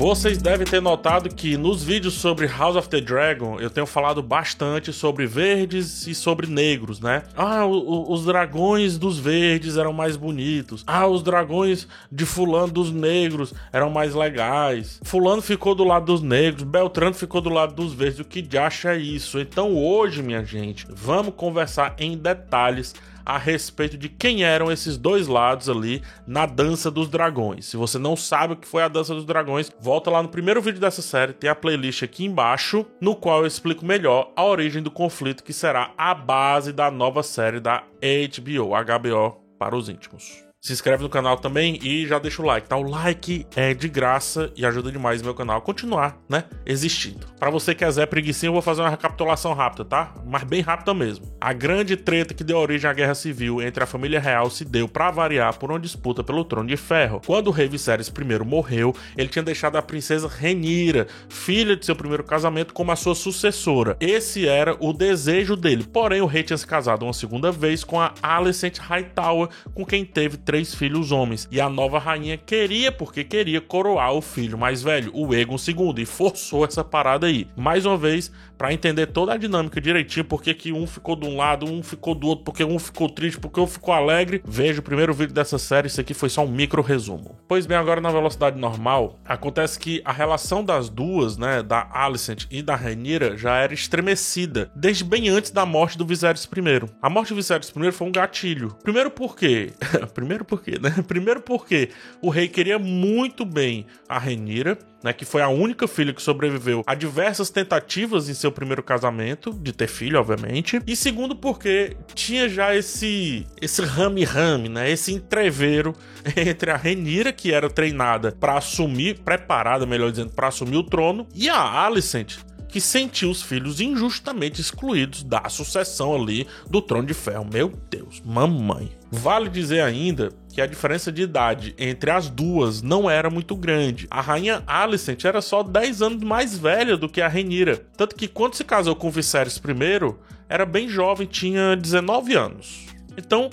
Vocês devem ter notado que nos vídeos sobre House of the Dragon eu tenho falado bastante sobre verdes e sobre negros, né? Ah, o, o, os dragões dos verdes eram mais bonitos. Ah, os dragões de Fulano dos negros eram mais legais. Fulano ficou do lado dos negros, Beltrano ficou do lado dos verdes. O que acha isso? Então hoje, minha gente, vamos conversar em detalhes a respeito de quem eram esses dois lados ali na Dança dos Dragões. Se você não sabe o que foi a Dança dos Dragões, volta lá no primeiro vídeo dessa série, tem a playlist aqui embaixo, no qual eu explico melhor a origem do conflito que será a base da nova série da HBO, HBO para os íntimos se inscreve no canal também e já deixa o like, tá? O like é de graça e ajuda demais meu canal a continuar, né? Existindo. Para você que é Zé Preguicinho, eu vou fazer uma recapitulação rápida, tá? Mas bem rápida mesmo. A grande treta que deu origem à Guerra Civil entre a família real se deu, para variar, por uma disputa pelo trono de ferro. Quando o rei Viserys I morreu, ele tinha deixado a princesa Renira, filha de seu primeiro casamento, como a sua sucessora. Esse era o desejo dele. Porém, o rei tinha se casado uma segunda vez com a Alicent Hightower, com quem teve três filhos homens. E a nova rainha queria, porque queria coroar o filho mais velho, o Egon II, e forçou essa parada aí. Mais uma vez, para entender toda a dinâmica direitinho, porque que um ficou de um lado, um ficou do outro, porque um ficou triste, porque um ficou alegre, veja o primeiro vídeo dessa série, isso aqui foi só um micro resumo. Pois bem, agora na velocidade normal, acontece que a relação das duas, né, da Alicent e da Rhaenyra, já era estremecida, desde bem antes da morte do Viserys I. A morte do Viserys I foi um gatilho. Primeiro porque... Primeiro Primeiro porque, né? Primeiro porque o rei queria muito bem a Renira, né, que foi a única filha que sobreviveu a diversas tentativas em seu primeiro casamento, de ter filho, obviamente. E segundo porque tinha já esse esse rame-rame, né, esse entreveiro entre a Renira, que era treinada para assumir, preparada, melhor dizendo, para assumir o trono, e a Alicent, que sentiu os filhos injustamente excluídos da sucessão ali do Trono de Ferro. Meu Deus, mamãe. Vale dizer ainda que a diferença de idade entre as duas não era muito grande. A rainha Alicent era só 10 anos mais velha do que a Renira, tanto que quando se casou com Viserys I, era bem jovem, tinha 19 anos. Então,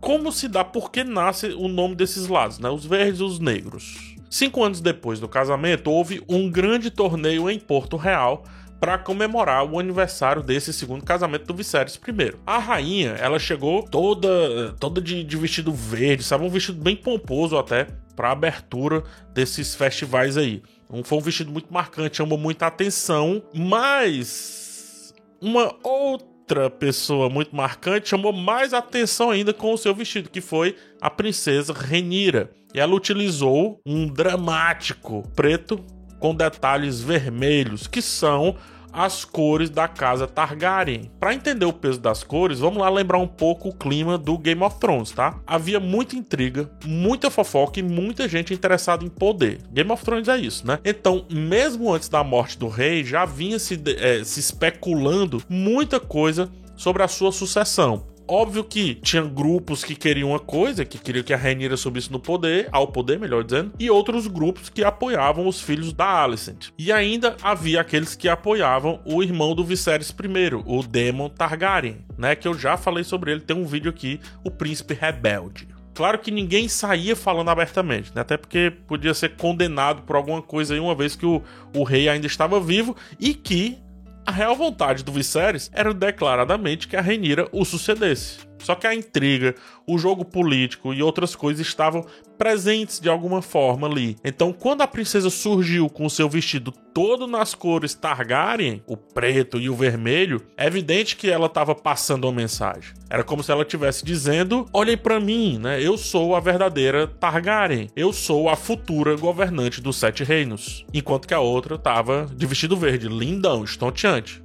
como se dá, por que nasce o nome desses lados, né? Os verdes e os negros. Cinco anos depois do casamento, houve um grande torneio em Porto Real para comemorar o aniversário desse segundo casamento do Viserys I. A rainha, ela chegou toda toda de, de vestido verde, sabe? Um vestido bem pomposo até para abertura desses festivais aí. Um, foi um vestido muito marcante, chamou muita atenção, mas uma outra outra pessoa muito marcante chamou mais atenção ainda com o seu vestido, que foi a princesa Renira. E ela utilizou um dramático preto com detalhes vermelhos, que são as cores da casa Targaryen. Para entender o peso das cores, vamos lá lembrar um pouco o clima do Game of Thrones, tá? Havia muita intriga, muita fofoca e muita gente interessada em poder. Game of Thrones é isso, né? Então, mesmo antes da morte do rei, já vinha se, é, se especulando muita coisa sobre a sua sucessão. Óbvio que tinha grupos que queriam uma coisa, que queriam que a Rainira subisse no poder, ao poder, melhor dizendo, e outros grupos que apoiavam os filhos da Alicent. E ainda havia aqueles que apoiavam o irmão do Viserys I, o Daemon Targaryen, né, que eu já falei sobre ele, tem um vídeo aqui, o Príncipe Rebelde. Claro que ninguém saía falando abertamente, né? até porque podia ser condenado por alguma coisa aí, uma vez que o, o rei ainda estava vivo e que a real vontade do Viserys era declaradamente que a Renira o sucedesse. Só que a intriga, o jogo político e outras coisas estavam presentes de alguma forma ali. Então, quando a princesa surgiu com o seu vestido todo nas cores Targaryen, o preto e o vermelho, é evidente que ela estava passando uma mensagem. Era como se ela estivesse dizendo: "Olhem para mim, né? Eu sou a verdadeira Targaryen. Eu sou a futura governante dos Sete Reinos." Enquanto que a outra estava de vestido verde, lindão, estonteante,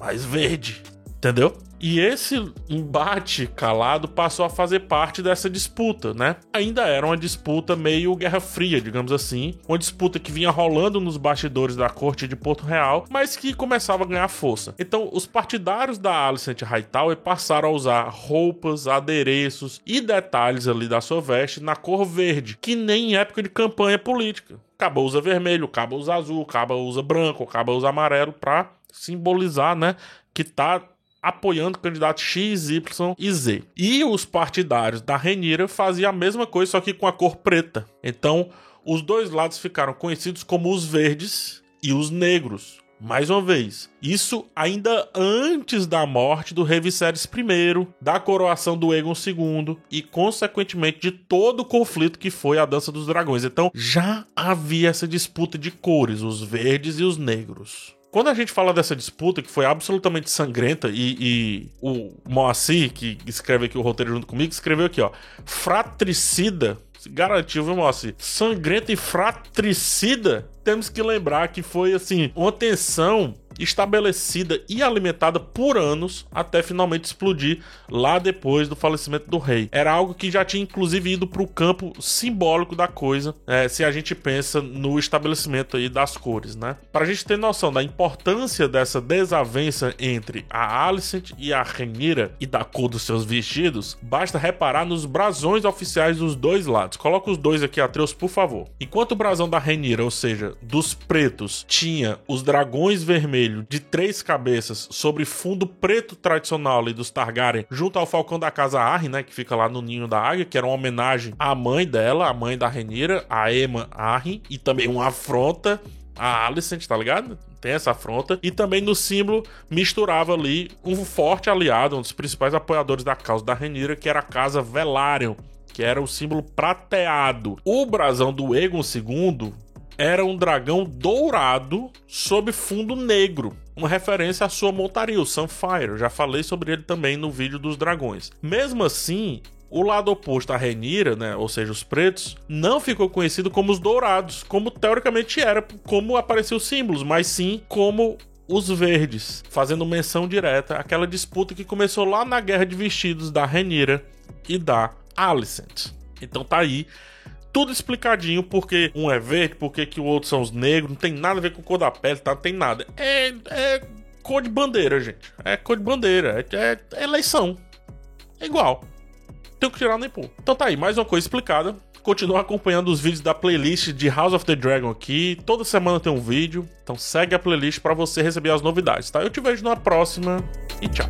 mas verde, entendeu? E esse embate calado passou a fazer parte dessa disputa, né? Ainda era uma disputa meio Guerra Fria, digamos assim, uma disputa que vinha rolando nos bastidores da corte de Porto Real, mas que começava a ganhar força. Então, os partidários da Alicent Hightower passaram a usar roupas, adereços e detalhes ali da sua veste na cor verde, que nem em época de campanha política. Caba usa vermelho, caba usa azul, caba usa branco, caba usa amarelo para simbolizar, né, que tá apoiando candidatos X, Y e Z. E os partidários da Renira faziam a mesma coisa, só que com a cor preta. Então, os dois lados ficaram conhecidos como os verdes e os negros. Mais uma vez, isso ainda antes da morte do rei Viserys I, da coroação do Aegon II e, consequentemente, de todo o conflito que foi a Dança dos Dragões. Então, já havia essa disputa de cores, os verdes e os negros. Quando a gente fala dessa disputa, que foi absolutamente sangrenta, e, e o Moacir, que escreve aqui o roteiro junto comigo, escreveu aqui, ó. Fratricida garantiu, viu, Moacir? Sangrenta e fratricida. Temos que lembrar que foi, assim, uma tensão estabelecida e alimentada por anos até finalmente explodir lá depois do falecimento do rei. Era algo que já tinha inclusive ido para o campo simbólico da coisa, é, se a gente pensa no estabelecimento aí das cores, né? Para a gente ter noção da importância dessa desavença entre a Alicent e a Renira e da cor dos seus vestidos, basta reparar nos brasões oficiais dos dois lados. Coloca os dois aqui, Atreus, por favor. Enquanto o brasão da Renira, ou seja, dos pretos, tinha os dragões vermelhos vermelho de três cabeças sobre fundo preto tradicional ali dos Targaryen, junto ao falcão da casa Arryn, né, que fica lá no ninho da águia, que era uma homenagem à mãe dela, a mãe da Renira, a Emma Arryn, e também uma afronta a Alicent, tá ligado? Tem essa afronta. E também no símbolo misturava ali um forte aliado, um dos principais apoiadores da causa da Renira, que era a casa Velaryon, que era o símbolo prateado. O brasão do Egon II era um dragão dourado sob fundo negro, uma referência à sua montaria, o Sunfire. Eu já falei sobre ele também no vídeo dos dragões. Mesmo assim, o lado oposto à Renira, né, ou seja, os pretos, não ficou conhecido como os dourados, como teoricamente era, como apareciam os símbolos, mas sim como os verdes, fazendo menção direta àquela disputa que começou lá na Guerra de Vestidos da Renira e da Alicent. Então tá aí tudo explicadinho, porque um é verde, porque que o outro são os negros, não tem nada a ver com cor da pele, tá? Não tem nada. É, é cor de bandeira, gente. É cor de bandeira. É, é, eleição. É igual. Tem que tirar nem pôr. Então tá aí, mais uma coisa explicada. Continua acompanhando os vídeos da playlist de House of the Dragon aqui. Toda semana tem um vídeo. Então segue a playlist para você receber as novidades, tá? Eu te vejo na próxima e tchau.